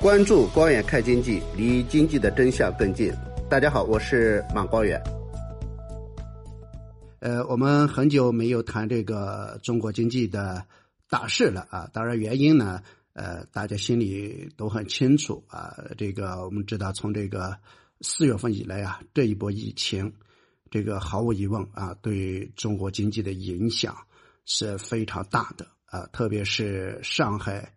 关注光远看经济，离经济的真相更近。大家好，我是马光远。呃，我们很久没有谈这个中国经济的大事了啊。当然，原因呢，呃，大家心里都很清楚啊。这个我们知道，从这个四月份以来啊，这一波疫情，这个毫无疑问啊，对中国经济的影响是非常大的啊，特别是上海。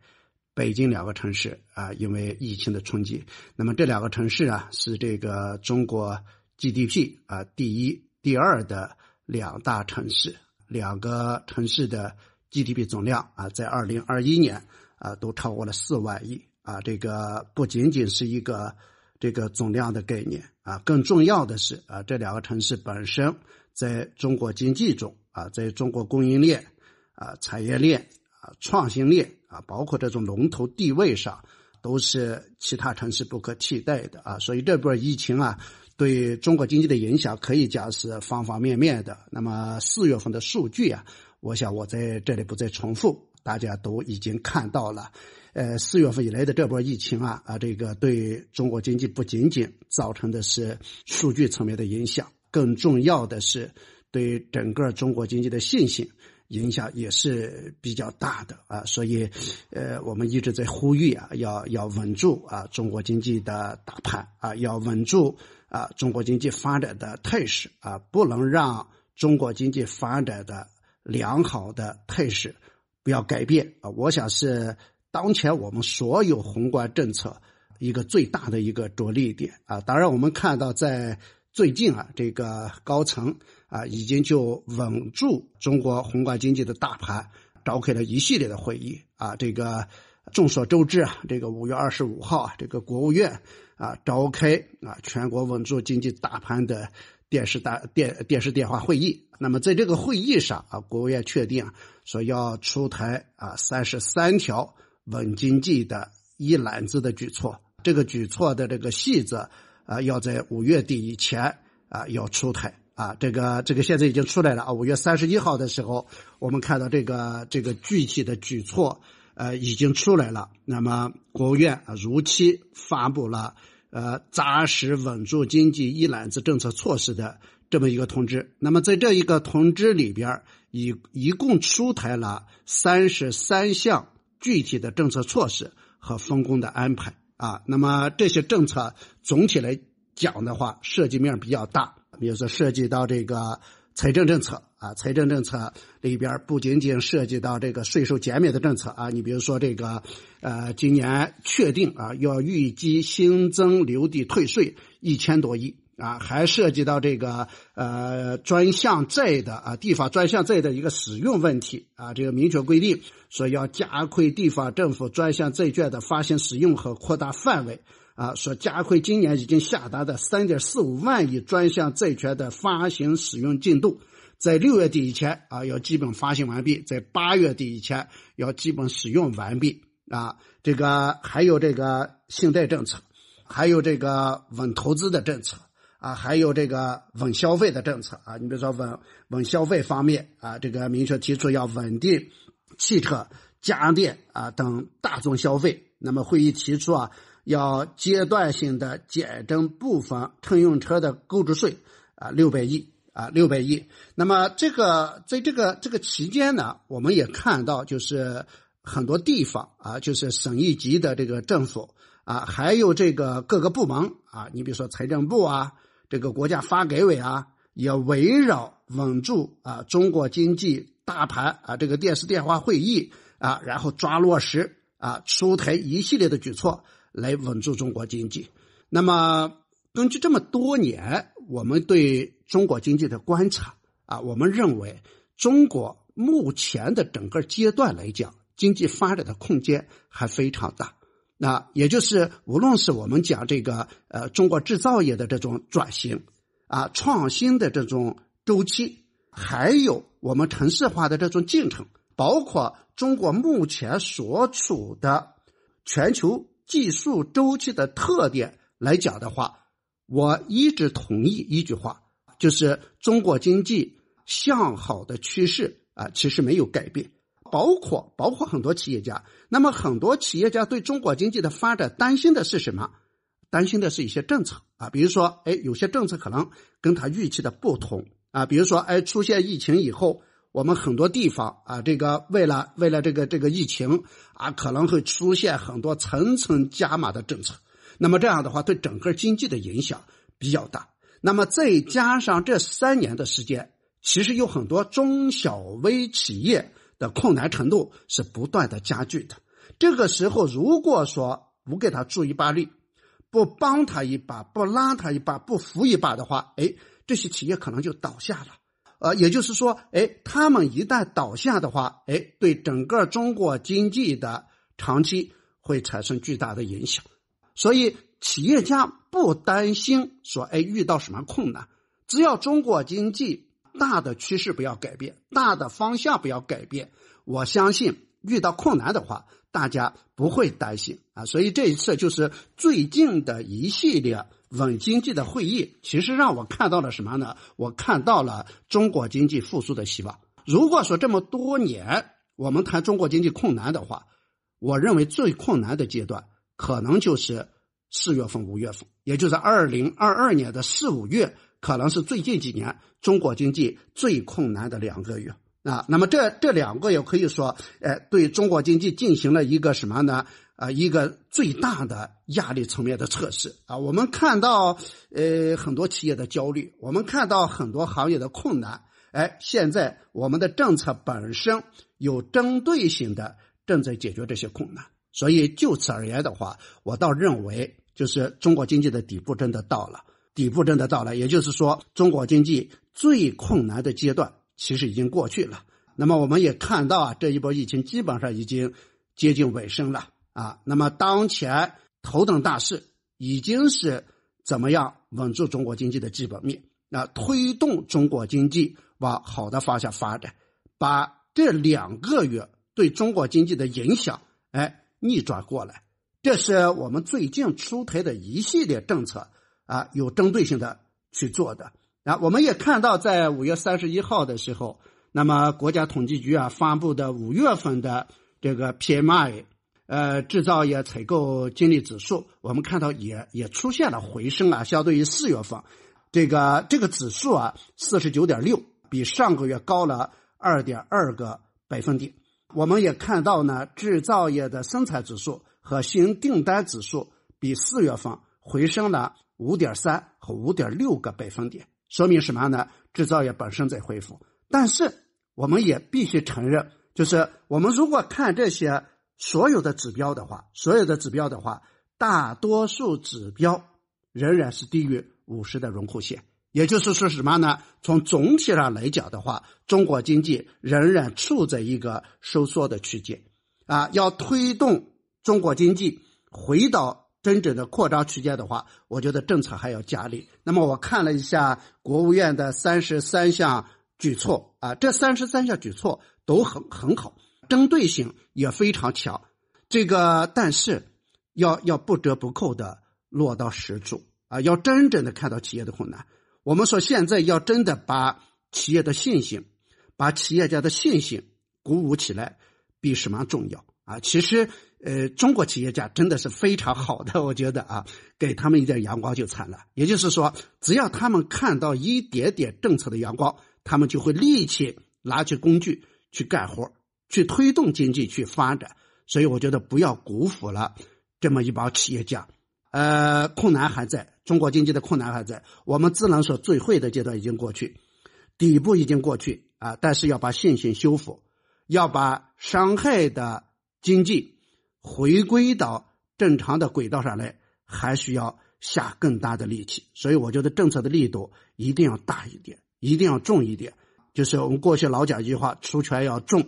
北京两个城市啊，因为疫情的冲击，那么这两个城市啊是这个中国 GDP 啊第一、第二的两大城市，两个城市的 GDP 总量啊，在二零二一年啊都超过了四万亿啊，这个不仅仅是一个这个总量的概念啊，更重要的是啊，这两个城市本身在中国经济中啊，在中国供应链啊、产业链啊、创新链。啊，包括这种龙头地位上，都是其他城市不可替代的啊。所以这波疫情啊，对中国经济的影响可以讲是方方面面的。那么四月份的数据啊，我想我在这里不再重复，大家都已经看到了。呃，四月份以来的这波疫情啊，啊，这个对中国经济不仅仅造成的是数据层面的影响，更重要的是对整个中国经济的信心。影响也是比较大的啊，所以，呃，我们一直在呼吁啊，要要稳住啊中国经济的大盘啊，要稳住啊中国经济发展的态势啊，不能让中国经济发展的良好的态势不要改变啊。我想是当前我们所有宏观政策一个最大的一个着力点啊。当然，我们看到在。最近啊，这个高层啊，已经就稳住中国宏观经济的大盘，召开了一系列的会议啊。这个众所周知啊，这个五月二十五号啊，这个国务院啊召开啊全国稳住经济大盘的电视大电电视电话会议。那么在这个会议上啊，国务院确定说要出台啊三十三条稳经济的一揽子的举措。这个举措的这个细则。啊，要在五月底以前啊，要出台啊，这个这个现在已经出来了啊。五月三十一号的时候，我们看到这个这个具体的举措呃已经出来了。那么国务院啊如期发布了呃扎实稳住经济一揽子政策措施的这么一个通知。那么在这一个通知里边，一一共出台了三十三项具体的政策措施和分工的安排。啊，那么这些政策总体来讲的话，涉及面比较大。比如说，涉及到这个财政政策啊，财政政策里边不仅仅涉及到这个税收减免的政策啊，你比如说这个，呃，今年确定啊，要预计新增留地退税一千多亿。啊，还涉及到这个呃专项债的啊地方专项债的一个使用问题啊，这个明确规定说要加快地方政府专项债券的发行使用和扩大范围啊，说加快今年已经下达的三点四五万亿专项债券的发行使用进度，在六月底以前啊要基本发行完毕，在八月底以前要基本使用完毕啊，这个还有这个信贷政策，还有这个稳投资的政策。啊，还有这个稳消费的政策啊，你比如说稳稳消费方面啊，这个明确提出要稳定汽车、家电啊等大众消费。那么会议提出啊，要阶段性的减征部分乘用车的购置税啊，六百亿啊，六百亿。那么这个在这个这个期间呢，我们也看到就是很多地方啊，就是省一级的这个政府啊，还有这个各个部门啊，你比如说财政部啊。这个国家发改委啊，也围绕稳住啊中国经济大盘啊这个电视电话会议啊，然后抓落实啊出台一系列的举措来稳住中国经济。那么根据这么多年我们对中国经济的观察啊，我们认为中国目前的整个阶段来讲，经济发展的空间还非常大。那也就是，无论是我们讲这个呃中国制造业的这种转型啊创新的这种周期，还有我们城市化的这种进程，包括中国目前所处的全球技术周期的特点来讲的话，我一直同意一句话，就是中国经济向好的趋势啊，其实没有改变。包括包括很多企业家。那么很多企业家对中国经济的发展担心的是什么？担心的是一些政策啊，比如说，哎，有些政策可能跟他预期的不同啊，比如说，哎，出现疫情以后，我们很多地方啊，这个为了为了这个这个疫情啊，可能会出现很多层层加码的政策。那么这样的话，对整个经济的影响比较大。那么再加上这三年的时间，其实有很多中小微企业的困难程度是不断的加剧的。这个时候，如果说不给他助一把力，不帮他一把，不拉他一把，不扶一把的话，哎，这些企业可能就倒下了。呃，也就是说，哎，他们一旦倒下的话，哎，对整个中国经济的长期会产生巨大的影响。所以，企业家不担心说，哎，遇到什么困难，只要中国经济大的趋势不要改变，大的方向不要改变，我相信遇到困难的话。大家不会担心啊，所以这一次就是最近的一系列稳经济的会议，其实让我看到了什么呢？我看到了中国经济复苏的希望。如果说这么多年我们谈中国经济困难的话，我认为最困难的阶段可能就是四月份、五月份，也就是二零二二年的四五月，可能是最近几年中国经济最困难的两个月。啊，那么这这两个也可以说，呃，对中国经济进行了一个什么呢？啊，一个最大的压力层面的测试啊。我们看到，呃，很多企业的焦虑，我们看到很多行业的困难。哎，现在我们的政策本身有针对性的正在解决这些困难。所以就此而言的话，我倒认为，就是中国经济的底部真的到了，底部真的到来。也就是说，中国经济最困难的阶段。其实已经过去了，那么我们也看到啊，这一波疫情基本上已经接近尾声了啊。那么当前头等大事已经是怎么样稳住中国经济的基本面，那推动中国经济往好的方向发展，把这两个月对中国经济的影响哎逆转过来，这是我们最近出台的一系列政策啊，有针对性的去做的。啊，我们也看到，在五月三十一号的时候，那么国家统计局啊发布的五月份的这个 PMI，呃，制造业采购经理指数，我们看到也也出现了回升啊，相对于四月份，这个这个指数啊四十九点六，比上个月高了二点二个百分点。我们也看到呢，制造业的生产指数和新订单指数比四月份回升了五点三和五点六个百分点。说明什么呢？制造业本身在恢复，但是我们也必须承认，就是我们如果看这些所有的指标的话，所有的指标的话，大多数指标仍然是低于五十的荣枯线。也就是说什么呢？从总体上来讲的话，中国经济仍然处在一个收缩的区间。啊，要推动中国经济回到。真正的扩张区间的话，我觉得政策还要加力。那么我看了一下国务院的三十三项举措啊，这三十三项举措都很很好，针对性也非常强。这个但是要要不折不扣的落到实处啊，要真正的看到企业的困难。我们说现在要真的把企业的信心，把企业家的信心鼓舞起来，比什么重要啊？其实。呃，中国企业家真的是非常好的，我觉得啊，给他们一点阳光就惨了。也就是说，只要他们看到一点点政策的阳光，他们就会立即拿起工具去干活，去推动经济去发展。所以，我觉得不要辜负了这么一帮企业家。呃，困难还在，中国经济的困难还在，我们只能说最坏的阶段已经过去，底部已经过去啊。但是要把信心修复，要把伤害的经济。回归到正常的轨道上来，还需要下更大的力气。所以我觉得政策的力度一定要大一点，一定要重一点。就是我们过去老讲一句话：出拳要重，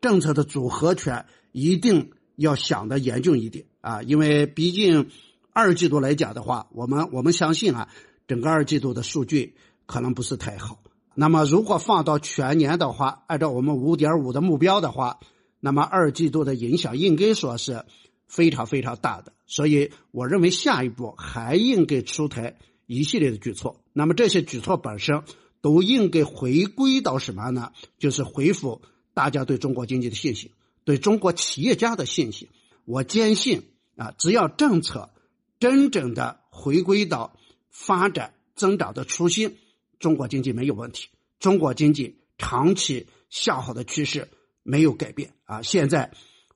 政策的组合拳一定要想的严峻一点啊！因为毕竟二季度来讲的话，我们我们相信啊，整个二季度的数据可能不是太好。那么如果放到全年的话，按照我们五点五的目标的话。那么二季度的影响应该说是非常非常大的，所以我认为下一步还应该出台一系列的举措。那么这些举措本身都应该回归到什么呢？就是恢复大家对中国经济的信心，对中国企业家的信心。我坚信啊，只要政策真正的回归到发展增长的初心，中国经济没有问题。中国经济长期向好的趋势没有改变啊！现在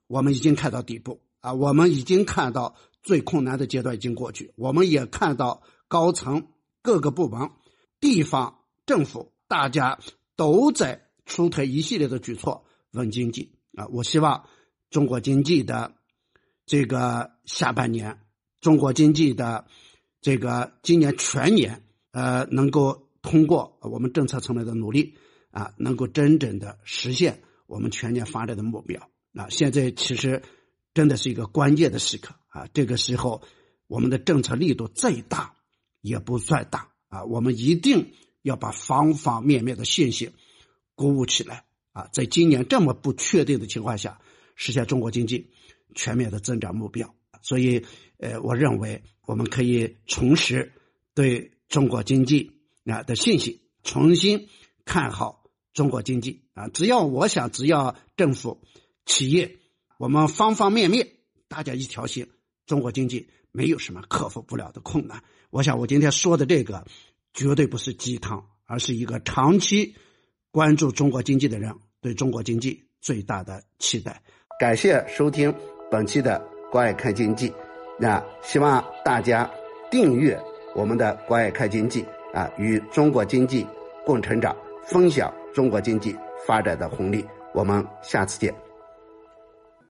我们已经看到底部啊，我们已经看到最困难的阶段已经过去，我们也看到高层各个部门、地方政府大家都在出台一系列的举措稳经济啊！我希望中国经济的这个下半年，中国经济的这个今年全年呃能够。通过我们政策层面的努力啊，能够真正的实现我们全年发展的目标啊！现在其实真的是一个关键的时刻啊！这个时候，我们的政策力度再大也不算大啊！我们一定要把方方面面的信心鼓舞起来啊！在今年这么不确定的情况下，实现中国经济全面的增长目标。所以，呃，我认为我们可以重拾对中国经济。啊的信心，重新看好中国经济啊！只要我想，只要政府、企业，我们方方面面大家一条心，中国经济没有什么克服不了的困难。我想，我今天说的这个绝对不是鸡汤，而是一个长期关注中国经济的人对中国经济最大的期待。感谢收听本期的《关爱看经济》，那希望大家订阅我们的《关爱看经济》。啊，与中国经济共成长，分享中国经济发展的红利。我们下次见。